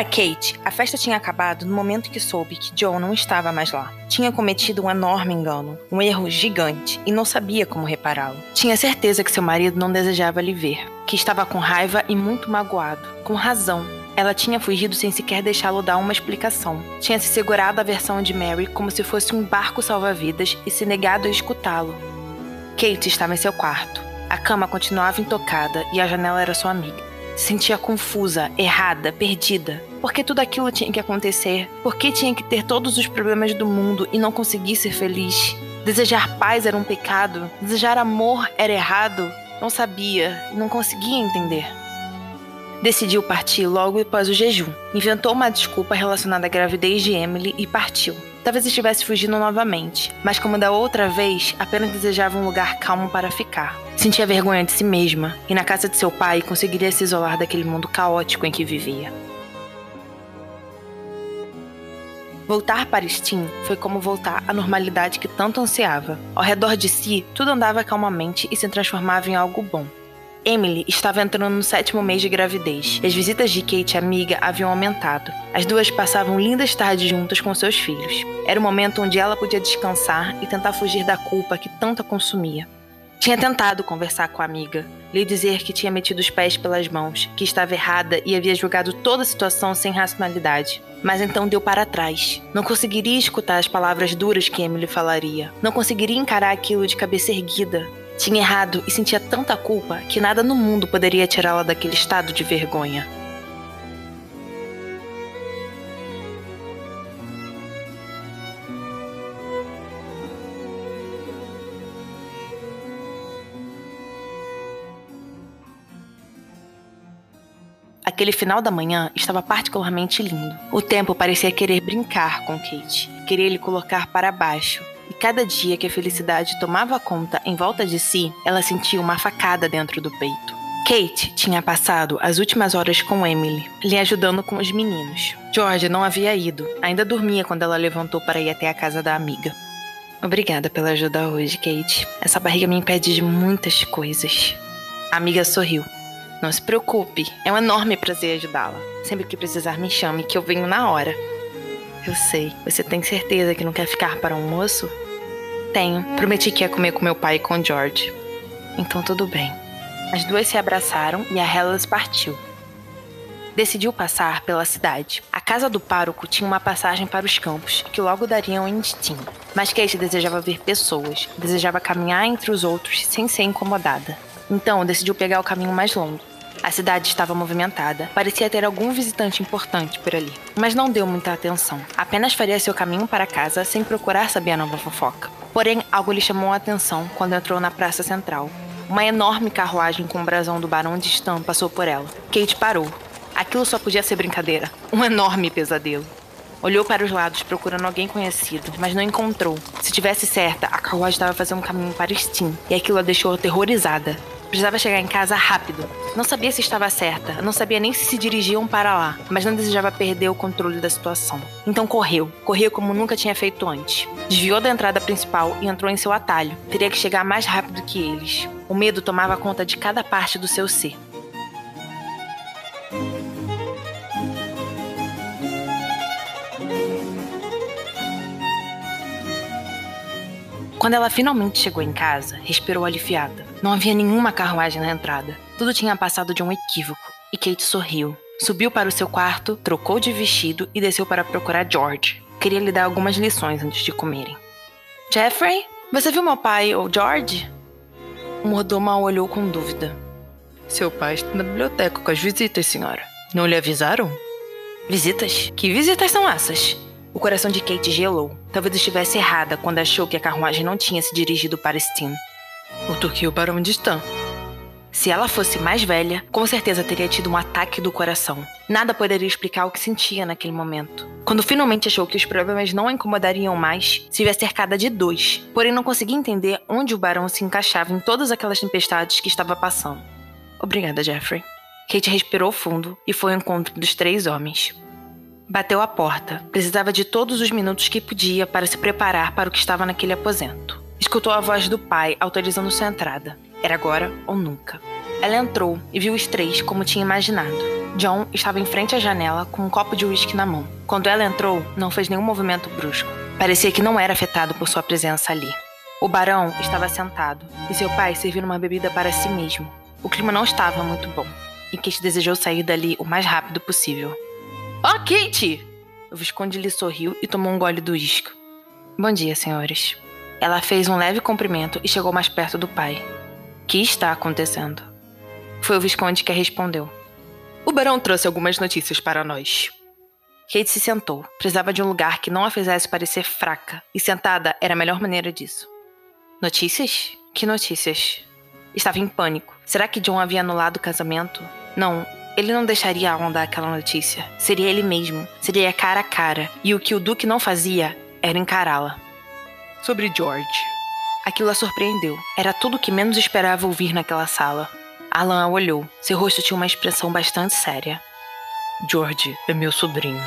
Para Kate, a festa tinha acabado no momento que soube que John não estava mais lá. Tinha cometido um enorme engano, um erro gigante, e não sabia como repará-lo. Tinha certeza que seu marido não desejava lhe ver, que estava com raiva e muito magoado. Com razão, ela tinha fugido sem sequer deixá-lo dar uma explicação. Tinha se segurado à versão de Mary como se fosse um barco salva-vidas e se negado a escutá-lo. Kate estava em seu quarto. A cama continuava intocada e a janela era sua amiga se sentia confusa, errada, perdida. Por que tudo aquilo tinha que acontecer? Por que tinha que ter todos os problemas do mundo e não conseguir ser feliz? Desejar paz era um pecado? Desejar amor era errado? Não sabia e não conseguia entender. Decidiu partir logo após o jejum. Inventou uma desculpa relacionada à gravidez de Emily e partiu. Talvez estivesse fugindo novamente, mas como da outra vez, apenas desejava um lugar calmo para ficar. Sentia vergonha de si mesma e na casa de seu pai conseguiria se isolar daquele mundo caótico em que vivia. Voltar para Steam foi como voltar à normalidade que tanto ansiava. Ao redor de si, tudo andava calmamente e se transformava em algo bom. Emily estava entrando no sétimo mês de gravidez e as visitas de Kate amiga haviam aumentado. As duas passavam lindas tardes juntas com seus filhos. Era o momento onde ela podia descansar e tentar fugir da culpa que tanto a consumia. Tinha tentado conversar com a amiga, lhe dizer que tinha metido os pés pelas mãos, que estava errada e havia julgado toda a situação sem racionalidade. Mas então deu para trás. Não conseguiria escutar as palavras duras que Emily falaria. Não conseguiria encarar aquilo de cabeça erguida. Tinha errado e sentia tanta culpa que nada no mundo poderia tirá-la daquele estado de vergonha. Aquele final da manhã estava particularmente lindo. O tempo parecia querer brincar com Kate, querer lhe colocar para baixo, e cada dia que a felicidade tomava conta em volta de si, ela sentia uma facada dentro do peito. Kate tinha passado as últimas horas com Emily, lhe ajudando com os meninos. George não havia ido, ainda dormia quando ela levantou para ir até a casa da amiga. Obrigada pela ajuda hoje, Kate. Essa barriga me impede de muitas coisas. A amiga sorriu. Não se preocupe, é um enorme prazer ajudá-la. Sempre que precisar, me chame, que eu venho na hora. Eu sei. Você tem certeza que não quer ficar para o almoço? Tenho. Prometi que ia comer com meu pai e com George. Então tudo bem. As duas se abraçaram e a Hellas partiu. Decidiu passar pela cidade. A casa do pároco tinha uma passagem para os campos, que logo dariam em Steam. Mas Kate desejava ver pessoas, desejava caminhar entre os outros sem ser incomodada. Então decidiu pegar o caminho mais longo. A cidade estava movimentada. Parecia ter algum visitante importante por ali. Mas não deu muita atenção. Apenas faria seu caminho para casa sem procurar saber a nova fofoca. Porém, algo lhe chamou a atenção quando entrou na praça central. Uma enorme carruagem com o brasão do Barão de Stan passou por ela. Kate parou. Aquilo só podia ser brincadeira. Um enorme pesadelo. Olhou para os lados procurando alguém conhecido, mas não encontrou. Se tivesse certa, a carruagem estava fazendo um caminho para Steam, e aquilo a deixou aterrorizada. Precisava chegar em casa rápido. Não sabia se estava certa, não sabia nem se se dirigiam para lá, mas não desejava perder o controle da situação. Então correu, correu como nunca tinha feito antes. Desviou da entrada principal e entrou em seu atalho. Teria que chegar mais rápido que eles. O medo tomava conta de cada parte do seu ser. Quando ela finalmente chegou em casa, respirou aliviada. Não havia nenhuma carruagem na entrada. Tudo tinha passado de um equívoco. E Kate sorriu. Subiu para o seu quarto, trocou de vestido e desceu para procurar George. Queria lhe dar algumas lições antes de comerem. Jeffrey, você viu meu pai ou George? O mordomo olhou com dúvida. Seu pai está na biblioteca com as visitas, senhora. Não lhe avisaram? Visitas? Que visitas são essas? O coração de Kate gelou. Talvez estivesse errada quando achou que a carruagem não tinha se dirigido para Steen. O Turquia e o Barão de Stan. Se ela fosse mais velha, com certeza teria tido um ataque do coração. Nada poderia explicar o que sentia naquele momento. Quando finalmente achou que os problemas não a incomodariam mais, se via cercada de dois, porém não conseguia entender onde o barão se encaixava em todas aquelas tempestades que estava passando. Obrigada, Jeffrey. Kate respirou fundo e foi ao encontro dos três homens. Bateu a porta. Precisava de todos os minutos que podia para se preparar para o que estava naquele aposento. Escutou a voz do pai autorizando sua entrada. Era agora ou nunca. Ela entrou e viu os três como tinha imaginado. John estava em frente à janela com um copo de uísque na mão. Quando ela entrou, não fez nenhum movimento brusco. Parecia que não era afetado por sua presença ali. O barão estava sentado e seu pai servindo uma bebida para si mesmo. O clima não estava muito bom e Kate desejou sair dali o mais rápido possível. Oh, Kate! O Visconde lhe sorriu e tomou um gole do uísque. Bom dia, senhores. Ela fez um leve cumprimento e chegou mais perto do pai que está acontecendo? Foi o Visconde que respondeu. O barão trouxe algumas notícias para nós. Kate se sentou. Precisava de um lugar que não a fizesse parecer fraca, e sentada era a melhor maneira disso. Notícias? Que notícias? Estava em pânico. Será que John havia anulado o casamento? Não, ele não deixaria Alan dar aquela notícia. Seria ele mesmo. Seria cara a cara. E o que o Duque não fazia era encará-la. Sobre George. Aquilo a surpreendeu. Era tudo o que menos esperava ouvir naquela sala. Alan a olhou. Seu rosto tinha uma expressão bastante séria. George é meu sobrinho.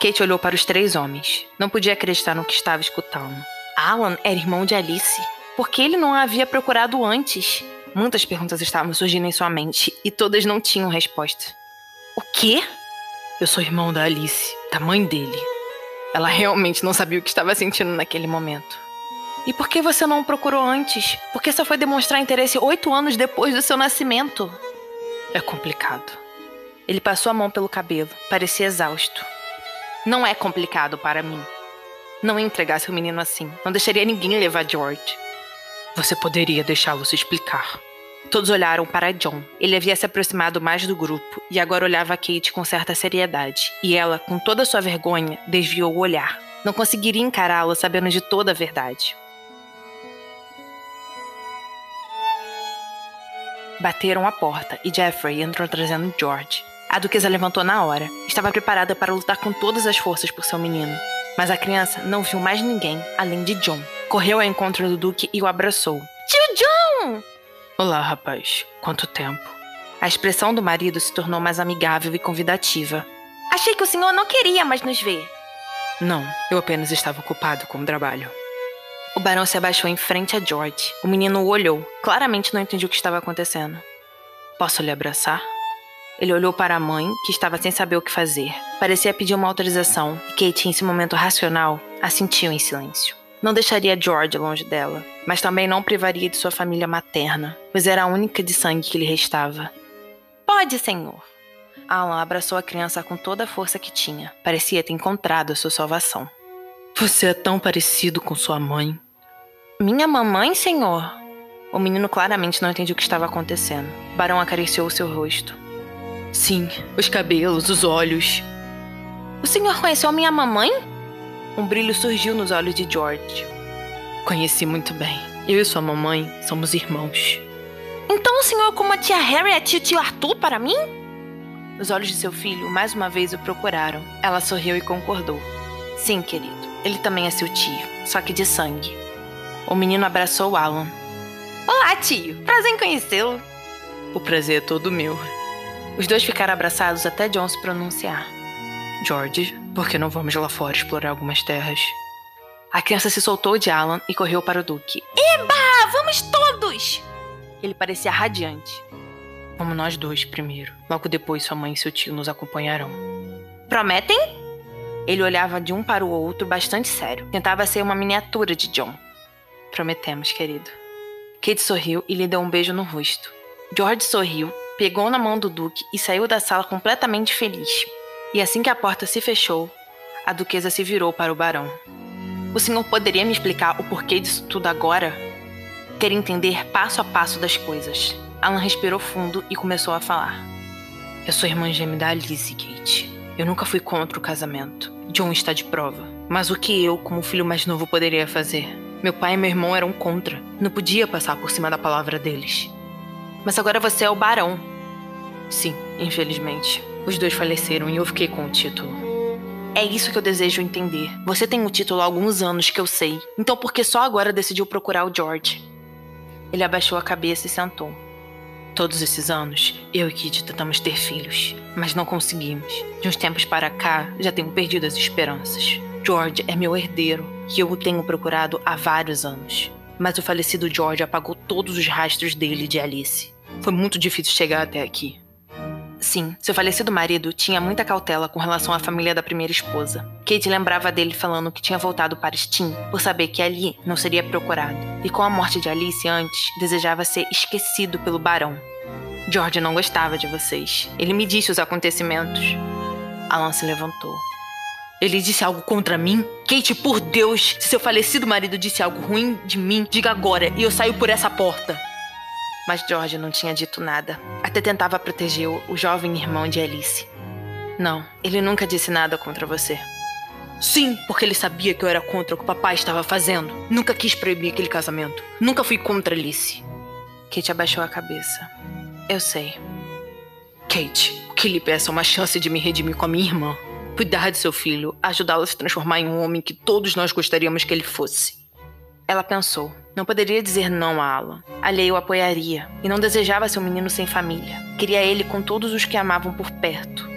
Kate olhou para os três homens. Não podia acreditar no que estava escutando. Alan era irmão de Alice. Por que ele não a havia procurado antes? Muitas perguntas estavam surgindo em sua mente e todas não tinham resposta. O quê? Eu sou irmão da Alice, da mãe dele. Ela realmente não sabia o que estava sentindo naquele momento. E por que você não o procurou antes? Porque só foi demonstrar interesse oito anos depois do seu nascimento. É complicado. Ele passou a mão pelo cabelo, parecia exausto. Não é complicado para mim. Não entregar seu menino assim. Não deixaria ninguém levar George. Você poderia deixá-lo se explicar. Todos olharam para John. Ele havia se aproximado mais do grupo e agora olhava Kate com certa seriedade. E ela, com toda sua vergonha, desviou o olhar. Não conseguiria encará-lo sabendo de toda a verdade. Bateram a porta e Jeffrey entrou trazendo George. A duquesa levantou na hora. Estava preparada para lutar com todas as forças por seu menino. Mas a criança não viu mais ninguém além de John. Correu ao encontro do duque e o abraçou. Tio John! Olá, rapaz. Quanto tempo? A expressão do marido se tornou mais amigável e convidativa. Achei que o senhor não queria mais nos ver. Não, eu apenas estava ocupado com o trabalho. O barão se abaixou em frente a George. O menino o olhou. Claramente não entendia o que estava acontecendo. Posso lhe abraçar? Ele olhou para a mãe, que estava sem saber o que fazer. Parecia pedir uma autorização, e Kate, em esse momento racional, assentiu em silêncio. Não deixaria George longe dela, mas também não privaria de sua família materna, pois era a única de sangue que lhe restava. Pode, senhor. Alan abraçou a criança com toda a força que tinha. Parecia ter encontrado a sua salvação. Você é tão parecido com sua mãe. Minha mamãe, senhor? O menino claramente não entendia o que estava acontecendo. Barão acariciou seu rosto. Sim, os cabelos, os olhos. O senhor conheceu minha mamãe? Um brilho surgiu nos olhos de George. Conheci muito bem. Eu e sua mamãe somos irmãos. Então o senhor, como a tia Harry, é tio, tio Arthur para mim? Os olhos de seu filho mais uma vez o procuraram. Ela sorriu e concordou. Sim, querido. Ele também é seu tio, só que de sangue. O menino abraçou Alan. Olá, tio. Prazer em conhecê-lo. O prazer é todo meu. Os dois ficaram abraçados até John se pronunciar. George, por que não vamos lá fora explorar algumas terras? A criança se soltou de Alan e correu para o Duque. Eba! Vamos todos! Ele parecia radiante. Vamos nós dois primeiro. Logo depois sua mãe e seu tio nos acompanharão. Prometem? Ele olhava de um para o outro bastante sério. Tentava ser uma miniatura de John. Prometemos, querido. Kate sorriu e lhe deu um beijo no rosto. George sorriu pegou na mão do Duque e saiu da sala completamente feliz. E assim que a porta se fechou, a duquesa se virou para o barão. O senhor poderia me explicar o porquê disso tudo agora? Quer entender passo a passo das coisas. Alan respirou fundo e começou a falar. Eu sou irmã gêmea da Alice, Kate. Eu nunca fui contra o casamento. John está de prova. Mas o que eu, como filho mais novo, poderia fazer? Meu pai e meu irmão eram contra. Não podia passar por cima da palavra deles. Mas agora você é o barão. Sim, infelizmente. Os dois faleceram e eu fiquei com o título. É isso que eu desejo entender. Você tem o título há alguns anos que eu sei. Então por que só agora decidiu procurar o George? Ele abaixou a cabeça e sentou. Todos esses anos, eu e Kit tentamos ter filhos, mas não conseguimos. De uns tempos para cá, já tenho perdido as esperanças. George é meu herdeiro e eu o tenho procurado há vários anos. Mas o falecido George apagou todos os rastros dele de Alice. Foi muito difícil chegar até aqui. Sim, seu falecido marido tinha muita cautela com relação à família da primeira esposa. Kate lembrava dele falando que tinha voltado para Steam por saber que ali não seria procurado, e com a morte de Alice antes, desejava ser esquecido pelo barão. George não gostava de vocês. Ele me disse os acontecimentos. Alan se levantou. Ele disse algo contra mim? Kate, por Deus, se seu falecido marido disse algo ruim de mim, diga agora e eu saio por essa porta. Mas George não tinha dito nada. Até tentava proteger o jovem irmão de Alice. Não, ele nunca disse nada contra você. Sim, porque ele sabia que eu era contra o que o papai estava fazendo. Nunca quis proibir aquele casamento. Nunca fui contra Alice. Kate abaixou a cabeça. Eu sei. Kate, o que lhe peço é uma chance de me redimir com a minha irmã. Cuidar de seu filho, ajudá-lo a se transformar em um homem que todos nós gostaríamos que ele fosse. Ela pensou. Não poderia dizer não a Alan. Ali o apoiaria. E não desejava ser um menino sem família. Queria ele com todos os que amavam por perto.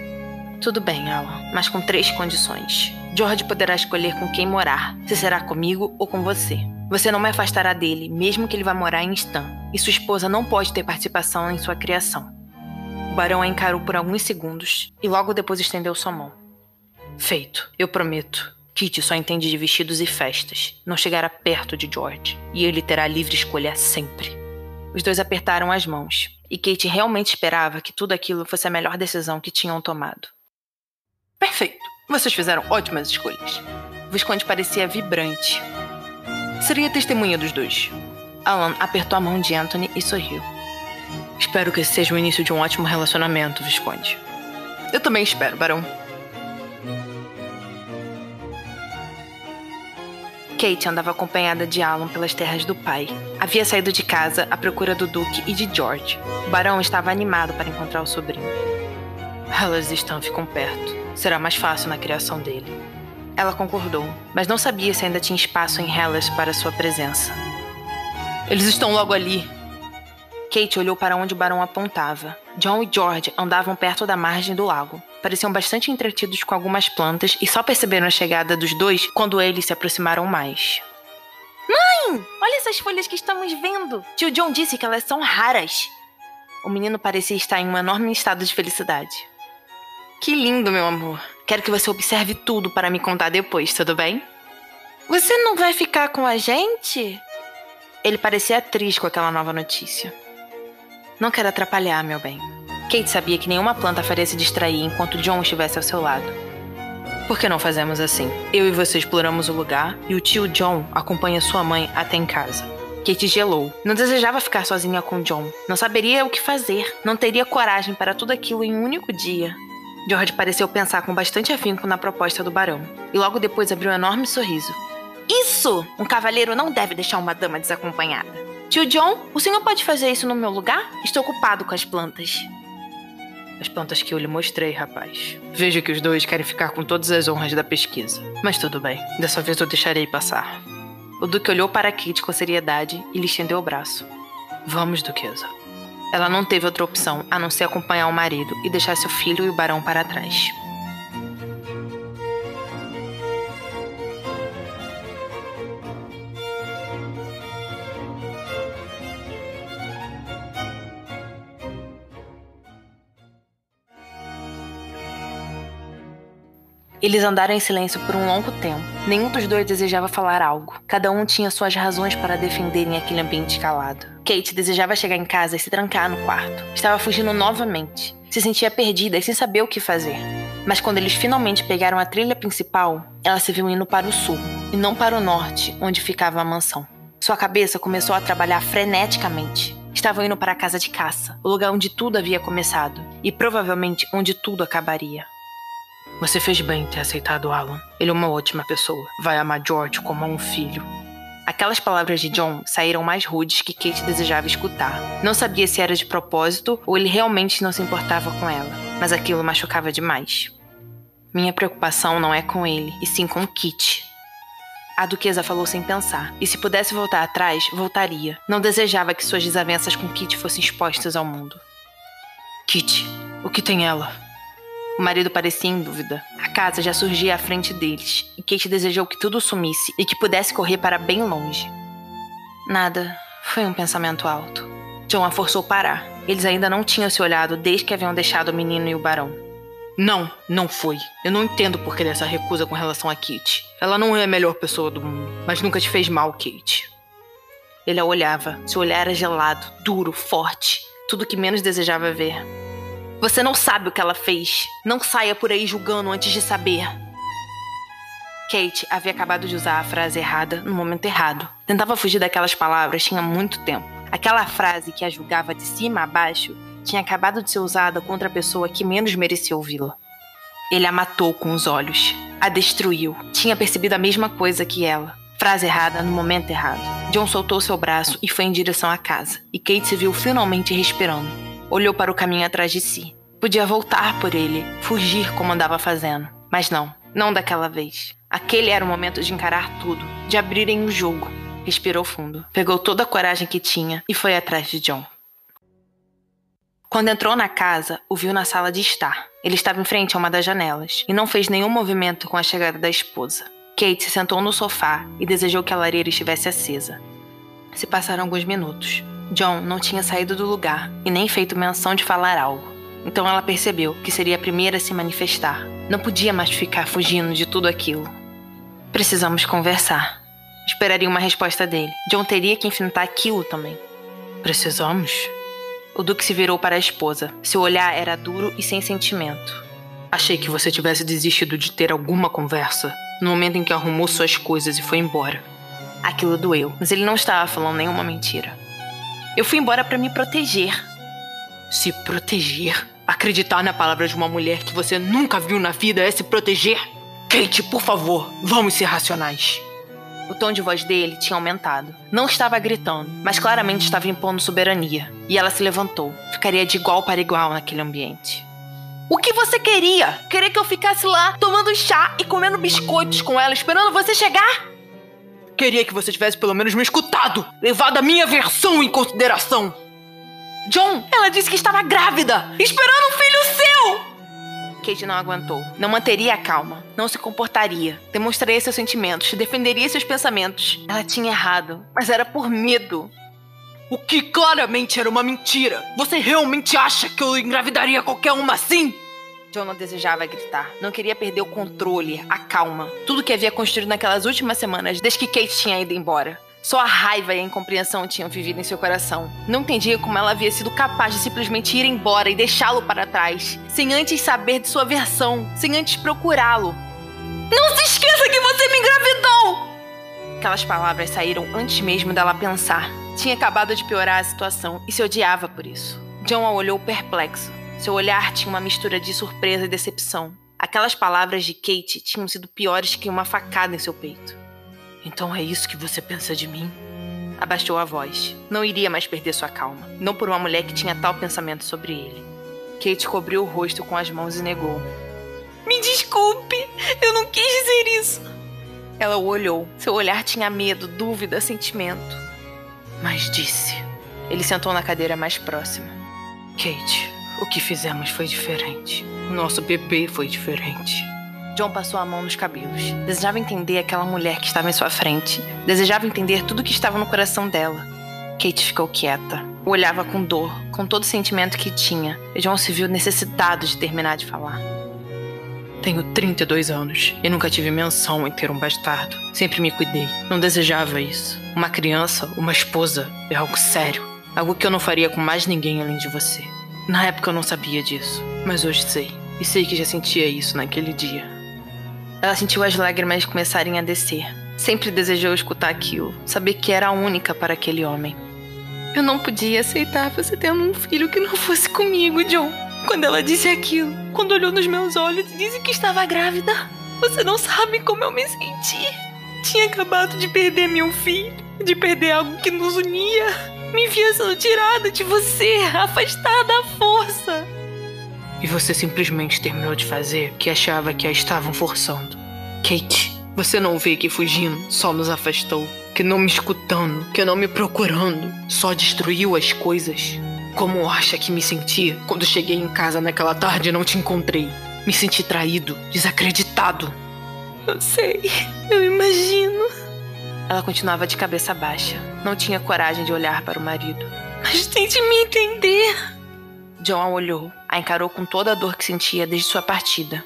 Tudo bem, Alan, mas com três condições. George poderá escolher com quem morar, se será comigo ou com você. Você não me afastará dele, mesmo que ele vá morar em Stan, e sua esposa não pode ter participação em sua criação. O barão a encarou por alguns segundos e logo depois estendeu sua mão. Feito, eu prometo. Kitty só entende de vestidos e festas. Não chegará perto de George. E ele terá livre escolha sempre. Os dois apertaram as mãos. E Kate realmente esperava que tudo aquilo fosse a melhor decisão que tinham tomado. Perfeito. Vocês fizeram ótimas escolhas. Visconde parecia vibrante. Seria testemunha dos dois. Alan apertou a mão de Anthony e sorriu. Espero que esse seja o início de um ótimo relacionamento, Visconde. Eu também espero, Barão. Kate andava acompanhada de Alan pelas terras do pai. Havia saído de casa à procura do Duque e de George. O barão estava animado para encontrar o sobrinho. Elas estão ficam perto. Será mais fácil na criação dele. Ela concordou, mas não sabia se ainda tinha espaço em Hellas para sua presença. Eles estão logo ali. Kate olhou para onde o barão apontava. John e George andavam perto da margem do lago pareciam bastante entretidos com algumas plantas e só perceberam a chegada dos dois quando eles se aproximaram mais. Mãe! Olha essas folhas que estamos vendo! Tio John disse que elas são raras. O menino parecia estar em um enorme estado de felicidade. Que lindo, meu amor. Quero que você observe tudo para me contar depois, tudo bem? Você não vai ficar com a gente? Ele parecia triste com aquela nova notícia. Não quero atrapalhar, meu bem. Kate sabia que nenhuma planta faria se distrair enquanto John estivesse ao seu lado. Por que não fazemos assim? Eu e você exploramos o lugar e o tio John acompanha sua mãe até em casa. Kate gelou. Não desejava ficar sozinha com John. Não saberia o que fazer. Não teria coragem para tudo aquilo em um único dia. George pareceu pensar com bastante afinco na proposta do barão. E logo depois abriu um enorme sorriso. Isso! Um cavalheiro não deve deixar uma dama desacompanhada. Tio John, o senhor pode fazer isso no meu lugar? Estou ocupado com as plantas. As plantas que eu lhe mostrei, rapaz. Vejo que os dois querem ficar com todas as honras da pesquisa. Mas tudo bem, dessa vez eu deixarei passar. O Duque olhou para Kate com seriedade e lhe estendeu o braço. Vamos, Duquesa. Ela não teve outra opção a não ser acompanhar o marido e deixar seu filho e o barão para trás. Eles andaram em silêncio por um longo tempo. Nenhum dos dois desejava falar algo. Cada um tinha suas razões para defenderem aquele ambiente calado. Kate desejava chegar em casa e se trancar no quarto. Estava fugindo novamente. Se sentia perdida e sem saber o que fazer. Mas quando eles finalmente pegaram a trilha principal, ela se viu indo para o sul e não para o norte, onde ficava a mansão. Sua cabeça começou a trabalhar freneticamente. Estavam indo para a casa de caça, o lugar onde tudo havia começado e provavelmente onde tudo acabaria. Você fez bem em ter aceitado Alan. Ele é uma ótima pessoa. Vai amar George como a um filho. Aquelas palavras de John saíram mais rudes que Kate desejava escutar. Não sabia se era de propósito ou ele realmente não se importava com ela, mas aquilo machucava demais. Minha preocupação não é com ele, e sim com Kit. A duquesa falou sem pensar, e se pudesse voltar atrás, voltaria. Não desejava que suas desavenças com Kit fossem expostas ao mundo. Kit, o que tem ela? O marido parecia em dúvida. A casa já surgia à frente deles, e Kate desejou que tudo sumisse e que pudesse correr para bem longe. Nada. Foi um pensamento alto. John a forçou parar. Eles ainda não tinham se olhado desde que haviam deixado o menino e o barão. Não, não foi. Eu não entendo por que dessa recusa com relação a Kate. Ela não é a melhor pessoa do mundo, mas nunca te fez mal, Kate. Ele a olhava. Seu olhar era gelado, duro, forte. Tudo que menos desejava ver. Você não sabe o que ela fez. Não saia por aí julgando antes de saber. Kate havia acabado de usar a frase errada no momento errado. Tentava fugir daquelas palavras tinha muito tempo. Aquela frase que a julgava de cima a baixo tinha acabado de ser usada contra a pessoa que menos merecia ouvi-la. Ele a matou com os olhos. A destruiu. Tinha percebido a mesma coisa que ela. Frase errada no momento errado. John soltou seu braço e foi em direção à casa. E Kate se viu finalmente respirando olhou para o caminho atrás de si. Podia voltar por ele, fugir como andava fazendo. Mas não, não daquela vez. Aquele era o momento de encarar tudo, de abrirem o jogo. Respirou fundo, pegou toda a coragem que tinha e foi atrás de John. Quando entrou na casa, o viu na sala de estar. Ele estava em frente a uma das janelas e não fez nenhum movimento com a chegada da esposa. Kate se sentou no sofá e desejou que a lareira estivesse acesa. Se passaram alguns minutos. John não tinha saído do lugar e nem feito menção de falar algo. Então ela percebeu que seria a primeira a se manifestar. Não podia mais ficar fugindo de tudo aquilo. Precisamos conversar. Esperaria uma resposta dele. John teria que enfrentar aquilo também. Precisamos? O Duque se virou para a esposa. Seu olhar era duro e sem sentimento. Achei que você tivesse desistido de ter alguma conversa no momento em que arrumou suas coisas e foi embora. Aquilo doeu, mas ele não estava falando nenhuma mentira. Eu fui embora para me proteger. Se proteger? Acreditar na palavra de uma mulher que você nunca viu na vida é se proteger? Kate, por favor, vamos ser racionais. O tom de voz dele tinha aumentado. Não estava gritando, mas claramente estava impondo soberania. E ela se levantou. Ficaria de igual para igual naquele ambiente. O que você queria? Queria que eu ficasse lá tomando chá e comendo biscoitos com ela, esperando você chegar? Queria que você tivesse pelo menos me escutado, levado a minha versão em consideração. John, ela disse que estava grávida, esperando um filho seu! Kate não aguentou. Não manteria a calma. Não se comportaria. Demonstraria seus sentimentos. Defenderia seus pensamentos. Ela tinha errado, mas era por medo. O que claramente era uma mentira. Você realmente acha que eu engravidaria qualquer uma assim? John não desejava gritar. Não queria perder o controle, a calma. Tudo que havia construído naquelas últimas semanas, desde que Kate tinha ido embora. Só a raiva e a incompreensão tinham vivido em seu coração. Não entendia como ela havia sido capaz de simplesmente ir embora e deixá-lo para trás, sem antes saber de sua versão, sem antes procurá-lo. Não se esqueça que você me engravidou! Aquelas palavras saíram antes mesmo dela pensar. Tinha acabado de piorar a situação e se odiava por isso. John a olhou perplexo. Seu olhar tinha uma mistura de surpresa e decepção. Aquelas palavras de Kate tinham sido piores que uma facada em seu peito. Então é isso que você pensa de mim? Abaixou a voz. Não iria mais perder sua calma. Não por uma mulher que tinha tal pensamento sobre ele. Kate cobriu o rosto com as mãos e negou. Me desculpe, eu não quis dizer isso. Ela o olhou. Seu olhar tinha medo, dúvida, sentimento. Mas disse. Ele sentou na cadeira mais próxima. Kate, o que fizemos foi diferente. O nosso bebê foi diferente. John passou a mão nos cabelos. Desejava entender aquela mulher que estava em sua frente. Desejava entender tudo o que estava no coração dela. Kate ficou quieta. Olhava com dor, com todo o sentimento que tinha. E John se viu necessitado de terminar de falar. Tenho 32 anos e nunca tive menção em ter um bastardo. Sempre me cuidei. Não desejava isso. Uma criança, uma esposa, é algo sério. Algo que eu não faria com mais ninguém além de você. Na época eu não sabia disso, mas hoje sei. E sei que já sentia isso naquele dia. Ela sentiu as lágrimas começarem a descer. Sempre desejou escutar aquilo, saber que era a única para aquele homem. Eu não podia aceitar você tendo um filho que não fosse comigo, John. Quando ela disse aquilo, quando olhou nos meus olhos e disse que estava grávida, você não sabe como eu me senti. Tinha acabado de perder meu filho, de perder algo que nos unia. Me via sendo tirada de você, afastada à força. E você simplesmente terminou de fazer o que achava que a estavam forçando. Kate, você não vê que fugindo só nos afastou, que não me escutando, que não me procurando, só destruiu as coisas. Como acha que me senti quando cheguei em casa naquela tarde e não te encontrei? Me senti traído, desacreditado. Eu sei, eu imagino. Ela continuava de cabeça baixa. Não tinha coragem de olhar para o marido. Mas tente me entender. John a olhou, a encarou com toda a dor que sentia desde sua partida.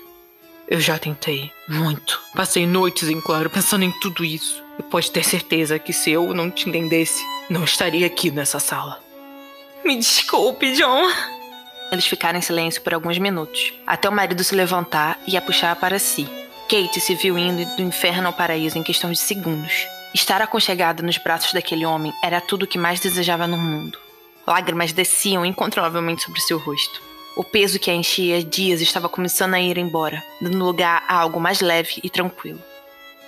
Eu já tentei, muito. Passei noites em claro pensando em tudo isso. E pode ter certeza que se eu não te entendesse, não estaria aqui nessa sala. Me desculpe, John. Eles ficaram em silêncio por alguns minutos, até o marido se levantar e a puxar para si. Kate se viu indo do inferno ao paraíso em questão de segundos. Estar aconchegada nos braços daquele homem era tudo o que mais desejava no mundo. Lágrimas desciam incontrolavelmente sobre seu rosto. O peso que a enchia dias estava começando a ir embora, dando lugar a algo mais leve e tranquilo.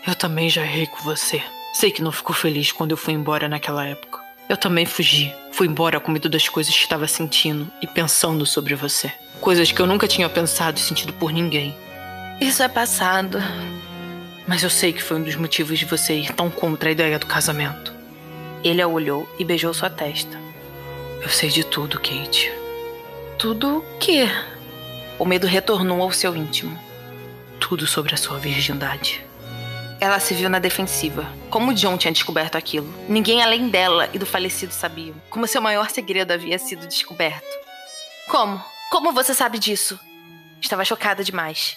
Eu também já errei com você. Sei que não ficou feliz quando eu fui embora naquela época. Eu também fugi. Fui embora com medo das coisas que estava sentindo e pensando sobre você. Coisas que eu nunca tinha pensado e sentido por ninguém. Isso é passado. Mas eu sei que foi um dos motivos de você ir tão contra a ideia do casamento. Ele a olhou e beijou sua testa. Eu sei de tudo, Kate. Tudo o quê? O medo retornou ao seu íntimo. Tudo sobre a sua virgindade. Ela se viu na defensiva. Como John tinha descoberto aquilo? Ninguém além dela e do falecido sabiam. Como seu maior segredo havia sido descoberto. Como? Como você sabe disso? Estava chocada demais.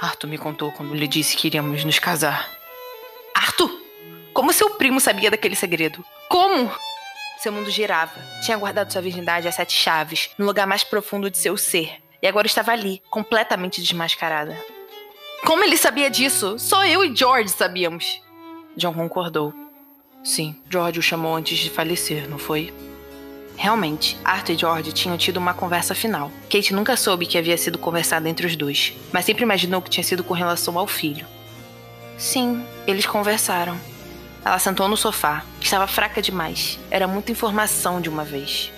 Arthur me contou quando lhe disse que iríamos nos casar. Arthur? Como seu primo sabia daquele segredo? Como? Seu mundo girava. Tinha guardado sua virgindade a sete chaves, no lugar mais profundo de seu ser. E agora estava ali, completamente desmascarada. Como ele sabia disso? Só eu e George sabíamos. John concordou. Sim, George o chamou antes de falecer, não foi? Realmente, Arthur e George tinham tido uma conversa final. Kate nunca soube que havia sido conversado entre os dois, mas sempre imaginou que tinha sido com relação ao filho. Sim, eles conversaram. Ela sentou no sofá. Estava fraca demais. Era muita informação de uma vez.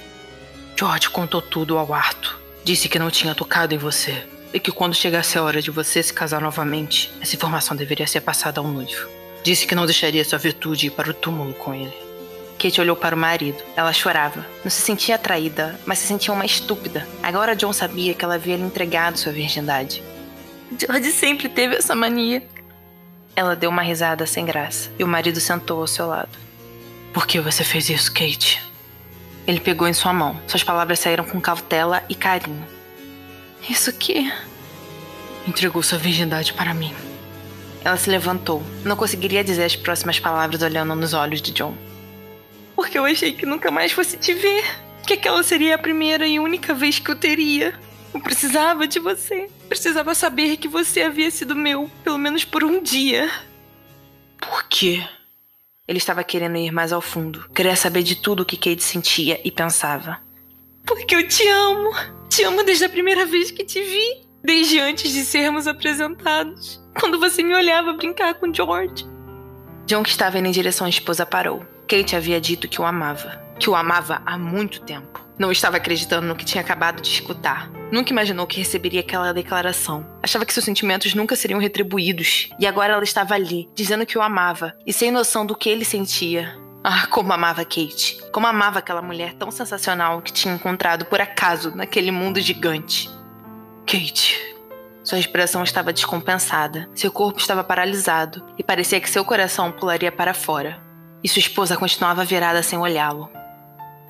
George contou tudo ao Arthur. Disse que não tinha tocado em você, e que quando chegasse a hora de você se casar novamente, essa informação deveria ser passada ao noivo. Disse que não deixaria sua virtude ir para o túmulo com ele. Kate olhou para o marido. Ela chorava. Não se sentia atraída, mas se sentia uma estúpida. Agora John sabia que ela havia lhe entregado sua virgindade. George sempre teve essa mania. Ela deu uma risada sem graça e o marido sentou ao seu lado. Por que você fez isso, Kate? Ele pegou em sua mão. Suas palavras saíram com cautela e carinho. Isso que. Entregou sua virgindade para mim. Ela se levantou. Não conseguiria dizer as próximas palavras olhando nos olhos de John. Porque eu achei que nunca mais fosse te ver. Que aquela seria a primeira e única vez que eu teria. Eu precisava de você. Precisava saber que você havia sido meu, pelo menos por um dia. Por quê? Ele estava querendo ir mais ao fundo. Queria saber de tudo o que Kate sentia e pensava. Porque eu te amo. Te amo desde a primeira vez que te vi. Desde antes de sermos apresentados. Quando você me olhava brincar com George. John, que estava indo em direção à esposa, parou. Kate havia dito que o amava. Que o amava há muito tempo. Não estava acreditando no que tinha acabado de escutar. Nunca imaginou que receberia aquela declaração. Achava que seus sentimentos nunca seriam retribuídos. E agora ela estava ali, dizendo que o amava, e sem noção do que ele sentia. Ah, como amava Kate. Como amava aquela mulher tão sensacional que tinha encontrado por acaso naquele mundo gigante. Kate. Sua expressão estava descompensada. Seu corpo estava paralisado e parecia que seu coração pularia para fora. E sua esposa continuava virada sem olhá-lo.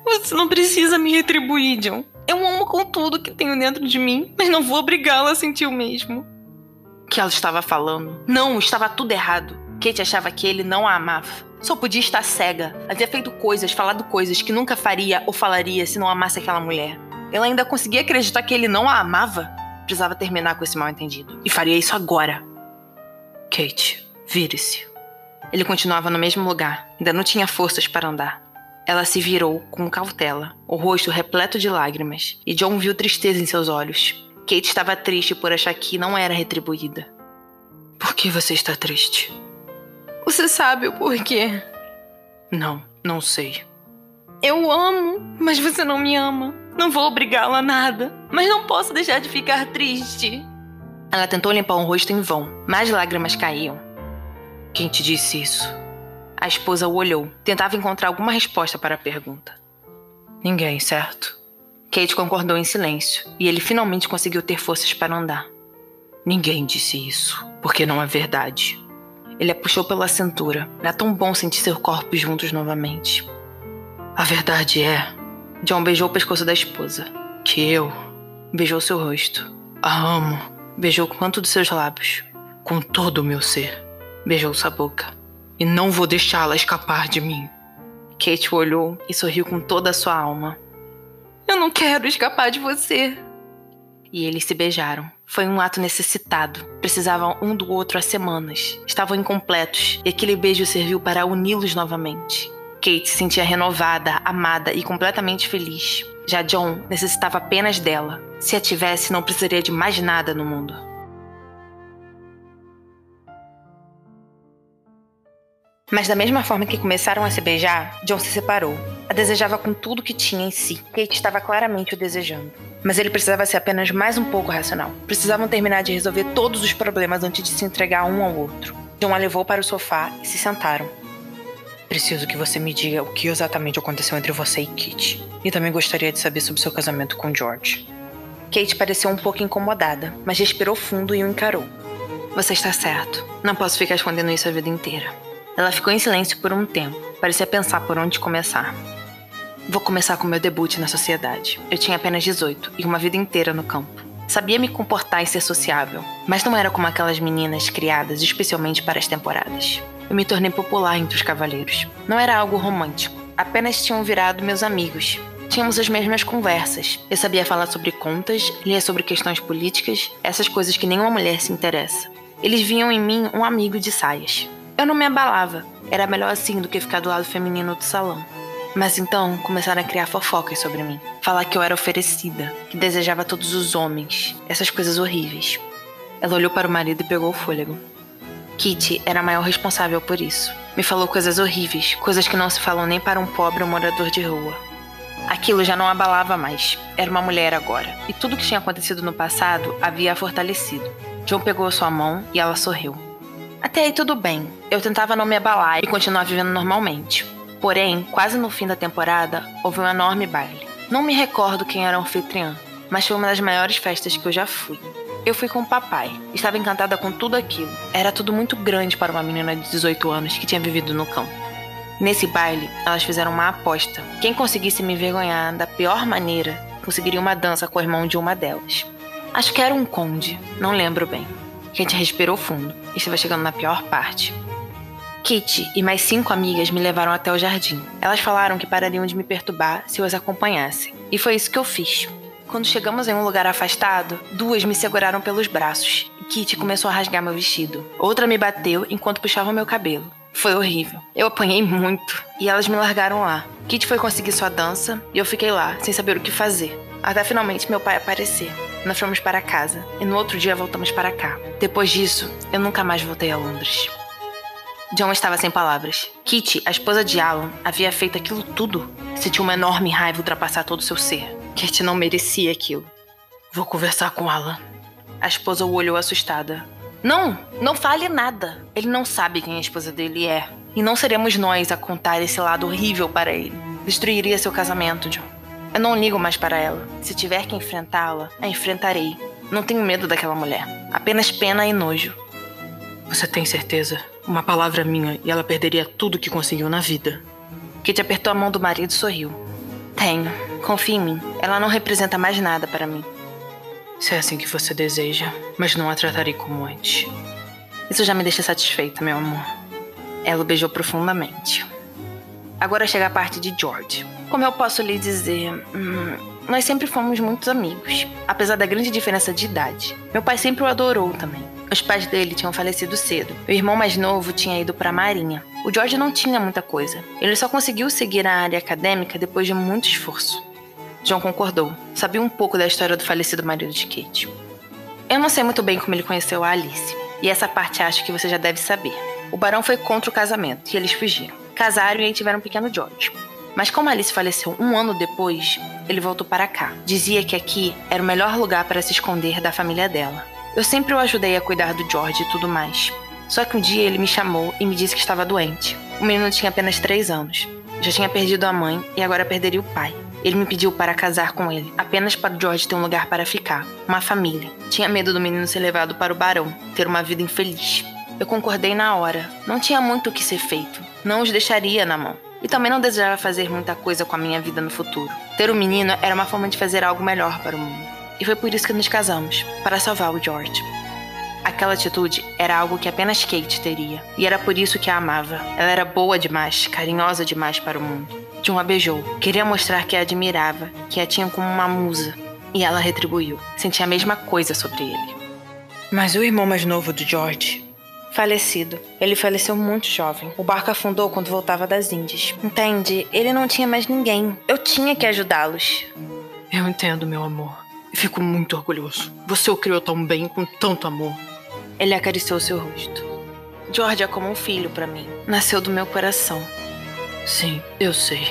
Você não precisa me retribuir, John. Eu amo com tudo que tenho dentro de mim, mas não vou obrigá-la a sentir o mesmo. que ela estava falando. Não, estava tudo errado. Kate achava que ele não a amava. Só podia estar cega. Havia feito coisas, falado coisas que nunca faria ou falaria se não amasse aquela mulher. Ela ainda conseguia acreditar que ele não a amava. Precisava terminar com esse mal-entendido. E faria isso agora. Kate, vire-se. Ele continuava no mesmo lugar. Ainda não tinha forças para andar. Ela se virou com cautela, o rosto repleto de lágrimas, e John viu tristeza em seus olhos. Kate estava triste por achar que não era retribuída. Por que você está triste? Você sabe o porquê? Não, não sei. Eu amo, mas você não me ama. Não vou obrigá-la a nada, mas não posso deixar de ficar triste. Ela tentou limpar o rosto em vão, mas lágrimas caíam. Quem te disse isso? A esposa o olhou, tentava encontrar alguma resposta para a pergunta. Ninguém, certo? Kate concordou em silêncio, e ele finalmente conseguiu ter forças para andar. Ninguém disse isso, porque não é verdade. Ele a puxou pela cintura. Era tão bom sentir seus corpos juntos novamente. A verdade é. John beijou o pescoço da esposa. Que eu. Beijou seu rosto. A amo. Beijou com quanto dos seus lábios. Com todo o meu ser. Beijou sua boca. E não vou deixá-la escapar de mim. Kate o olhou e sorriu com toda a sua alma. Eu não quero escapar de você. E eles se beijaram. Foi um ato necessitado. Precisavam um do outro há semanas. Estavam incompletos e aquele beijo serviu para uni-los novamente. Kate se sentia renovada, amada e completamente feliz. Já John necessitava apenas dela. Se a tivesse, não precisaria de mais nada no mundo. Mas da mesma forma que começaram a se beijar, John se separou. A desejava com tudo que tinha em si. Kate estava claramente o desejando. Mas ele precisava ser apenas mais um pouco racional. Precisavam terminar de resolver todos os problemas antes de se entregar um ao outro. John a levou para o sofá e se sentaram. Preciso que você me diga o que exatamente aconteceu entre você e Kate. E também gostaria de saber sobre seu casamento com George. Kate pareceu um pouco incomodada, mas respirou fundo e o encarou. Você está certo. Não posso ficar escondendo isso a vida inteira. Ela ficou em silêncio por um tempo, parecia pensar por onde começar. Vou começar com meu debut na sociedade. Eu tinha apenas 18 e uma vida inteira no campo. Sabia me comportar e ser sociável, mas não era como aquelas meninas criadas especialmente para as temporadas. Eu me tornei popular entre os cavaleiros. Não era algo romântico, apenas tinham virado meus amigos. Tínhamos as mesmas conversas. Eu sabia falar sobre contas, lia sobre questões políticas, essas coisas que nenhuma mulher se interessa. Eles viam em mim um amigo de saias. Eu não me abalava. Era melhor assim do que ficar do lado feminino do salão. Mas então começaram a criar fofocas sobre mim. Falar que eu era oferecida, que desejava todos os homens, essas coisas horríveis. Ela olhou para o marido e pegou o fôlego. Kitty era a maior responsável por isso. Me falou coisas horríveis, coisas que não se falam nem para um pobre ou morador de rua. Aquilo já não abalava mais. Era uma mulher agora. E tudo que tinha acontecido no passado havia a fortalecido. John pegou sua mão e ela sorriu. Até aí tudo bem. Eu tentava não me abalar e continuar vivendo normalmente. Porém, quase no fim da temporada, houve um enorme baile. Não me recordo quem era o anfitriã, mas foi uma das maiores festas que eu já fui. Eu fui com o papai. Estava encantada com tudo aquilo. Era tudo muito grande para uma menina de 18 anos que tinha vivido no campo. Nesse baile, elas fizeram uma aposta. Quem conseguisse me envergonhar da pior maneira, conseguiria uma dança com o irmão de uma delas. Acho que era um conde, não lembro bem. Kate respirou fundo. Estava chegando na pior parte. Kitty e mais cinco amigas me levaram até o jardim. Elas falaram que parariam de me perturbar se eu as acompanhasse. E foi isso que eu fiz. Quando chegamos em um lugar afastado, duas me seguraram pelos braços Kitty começou a rasgar meu vestido. Outra me bateu enquanto puxava meu cabelo. Foi horrível. Eu apanhei muito e elas me largaram lá. Kitty foi conseguir sua dança e eu fiquei lá, sem saber o que fazer. Até finalmente meu pai aparecer. Nós fomos para casa e no outro dia voltamos para cá. Depois disso, eu nunca mais voltei a Londres. John estava sem palavras. Kitty, a esposa de Alan, havia feito aquilo tudo. Sentiu uma enorme raiva ultrapassar todo o seu ser. Kitty não merecia aquilo. Vou conversar com Alan. A esposa o olhou assustada. Não, não fale nada. Ele não sabe quem a esposa dele é. E não seremos nós a contar esse lado horrível para ele. Destruiria seu casamento, John. Eu não ligo mais para ela. Se tiver que enfrentá-la, a enfrentarei. Não tenho medo daquela mulher. Apenas pena e nojo. Você tem certeza? Uma palavra minha e ela perderia tudo que conseguiu na vida. Kate apertou a mão do marido e sorriu. Tenho. Confie em mim. Ela não representa mais nada para mim. Se é assim que você deseja, mas não a tratarei como antes. Isso já me deixa satisfeita, meu amor. Ela o beijou profundamente. Agora chega a parte de George. Como eu posso lhe dizer, hum, nós sempre fomos muitos amigos, apesar da grande diferença de idade. Meu pai sempre o adorou também. Os pais dele tinham falecido cedo. O irmão mais novo tinha ido para a Marinha. O George não tinha muita coisa. Ele só conseguiu seguir a área acadêmica depois de muito esforço. John concordou. Sabia um pouco da história do falecido marido de Kate. Eu não sei muito bem como ele conheceu a Alice, e essa parte acho que você já deve saber. O barão foi contra o casamento e eles fugiram. Casaram e aí tiveram um pequeno George. Mas como Alice faleceu um ano depois, ele voltou para cá. Dizia que aqui era o melhor lugar para se esconder da família dela. Eu sempre o ajudei a cuidar do George e tudo mais. Só que um dia ele me chamou e me disse que estava doente. O menino tinha apenas três anos. Já tinha perdido a mãe e agora perderia o pai. Ele me pediu para casar com ele, apenas para George ter um lugar para ficar, uma família. Tinha medo do menino ser levado para o barão, ter uma vida infeliz. Eu concordei na hora. Não tinha muito o que ser feito. Não os deixaria na mão. E também não desejava fazer muita coisa com a minha vida no futuro. Ter um menino era uma forma de fazer algo melhor para o mundo. E foi por isso que nos casamos para salvar o George. Aquela atitude era algo que apenas Kate teria, e era por isso que a amava. Ela era boa demais, carinhosa demais para o mundo. John a beijou. Queria mostrar que a admirava, que a tinha como uma musa. E ela retribuiu. Sentia a mesma coisa sobre ele. Mas o irmão mais novo de George. Falecido. Ele faleceu muito jovem. O barco afundou quando voltava das Índias. Entende? Ele não tinha mais ninguém. Eu tinha que ajudá-los. Eu entendo, meu amor. E fico muito orgulhoso. Você o criou tão bem, com tanto amor. Ele acariciou seu rosto. George é como um filho para mim. Nasceu do meu coração. Sim, eu sei.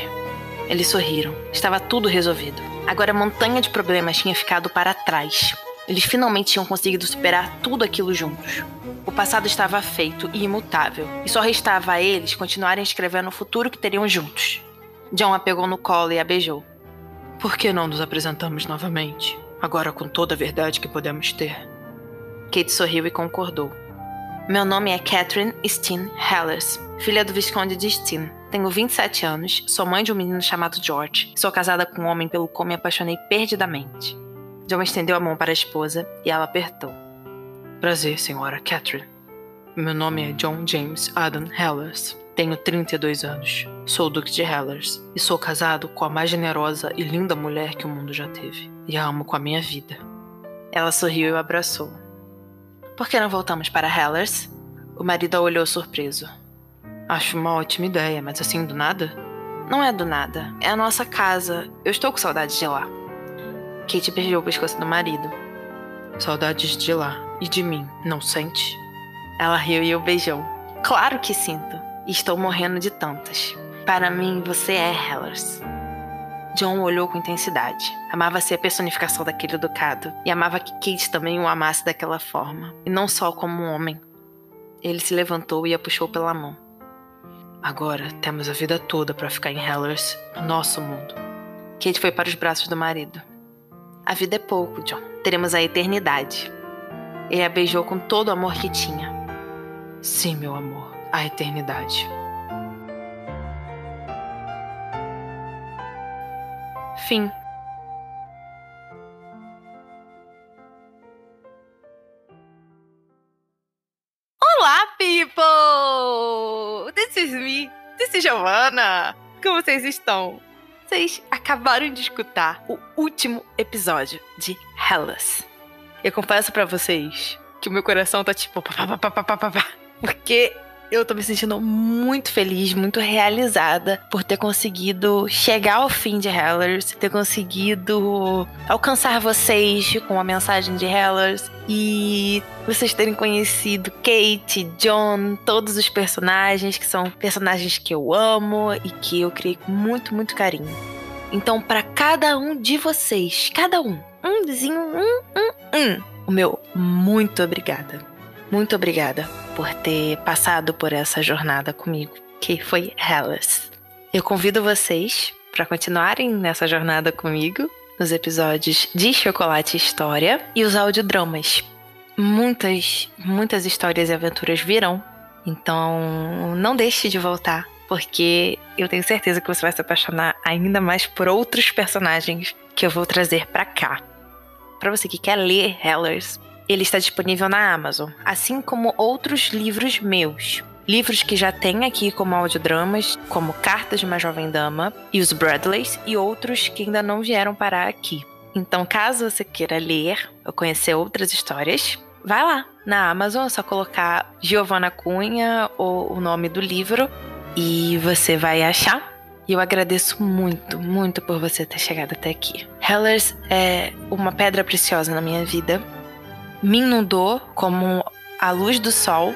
Eles sorriram. Estava tudo resolvido. Agora a montanha de problemas tinha ficado para trás. Eles finalmente tinham conseguido superar tudo aquilo juntos. O passado estava feito e imutável, e só restava a eles continuarem escrevendo o futuro que teriam juntos. John a pegou no colo e a beijou. Por que não nos apresentamos novamente? Agora com toda a verdade que podemos ter. Kate sorriu e concordou. Meu nome é Catherine Steen Hellers, filha do Visconde de Steen. Tenho 27 anos, sou mãe de um menino chamado George. Sou casada com um homem pelo qual me apaixonei perdidamente. John estendeu a mão para a esposa e ela apertou. Prazer, senhora Catherine. Meu nome é John James Adam Hellers. Tenho 32 anos. Sou o Duque de Hellers e sou casado com a mais generosa e linda mulher que o mundo já teve. E a amo com a minha vida. Ela sorriu e o abraçou. Por que não voltamos para Hellers? O marido a olhou surpreso. Acho uma ótima ideia, mas assim do nada? Não é do nada. É a nossa casa. Eu estou com saudades de lá. Kate beijou o pescoço do marido. Saudades de lá e de mim, não sente? Ela riu e o beijou. Claro que sinto. Estou morrendo de tantas. Para mim, você é Hellers. John olhou com intensidade. Amava ser a personificação daquele ducado e amava que Kate também o amasse daquela forma, e não só como um homem. Ele se levantou e a puxou pela mão. Agora temos a vida toda para ficar em Hellers, no nosso mundo. Kate foi para os braços do marido. A vida é pouco, John. Teremos a eternidade. Ele a beijou com todo o amor que tinha. Sim, meu amor, a eternidade. Fim. Olá, people! This is me. This is Giovanna. Como vocês estão? Vocês acabaram de escutar o último episódio de Hellas. Eu confesso para vocês que o meu coração tá tipo porque eu tô me sentindo muito feliz, muito realizada por ter conseguido chegar ao fim de Hellers, ter conseguido alcançar vocês com a mensagem de Hellers e vocês terem conhecido Kate, John, todos os personagens que são personagens que eu amo e que eu criei com muito, muito carinho. Então, para cada um de vocês, cada um, umzinho, um, um, um, o meu muito obrigada. Muito obrigada por ter passado por essa jornada comigo, que foi Hellas. Eu convido vocês para continuarem nessa jornada comigo nos episódios de Chocolate História e os audiodramas. Muitas, muitas histórias e aventuras virão, então não deixe de voltar, porque eu tenho certeza que você vai se apaixonar ainda mais por outros personagens que eu vou trazer para cá. Para você que quer ler Hellers, ele está disponível na Amazon, assim como outros livros meus. Livros que já tem aqui como audiodramas, como Cartas de uma Jovem Dama e os Bradleys, e outros que ainda não vieram parar aqui. Então, caso você queira ler ou conhecer outras histórias, vai lá na Amazon, é só colocar Giovanna Cunha ou o nome do livro e você vai achar. E eu agradeço muito, muito por você ter chegado até aqui. Hellers é uma pedra preciosa na minha vida. Me inundou como a luz do sol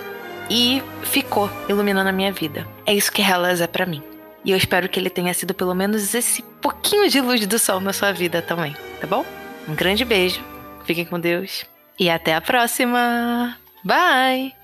e ficou iluminando a minha vida. É isso que Hellas é para mim. E eu espero que ele tenha sido pelo menos esse pouquinho de luz do sol na sua vida também, tá bom? Um grande beijo, fiquem com Deus e até a próxima! Bye!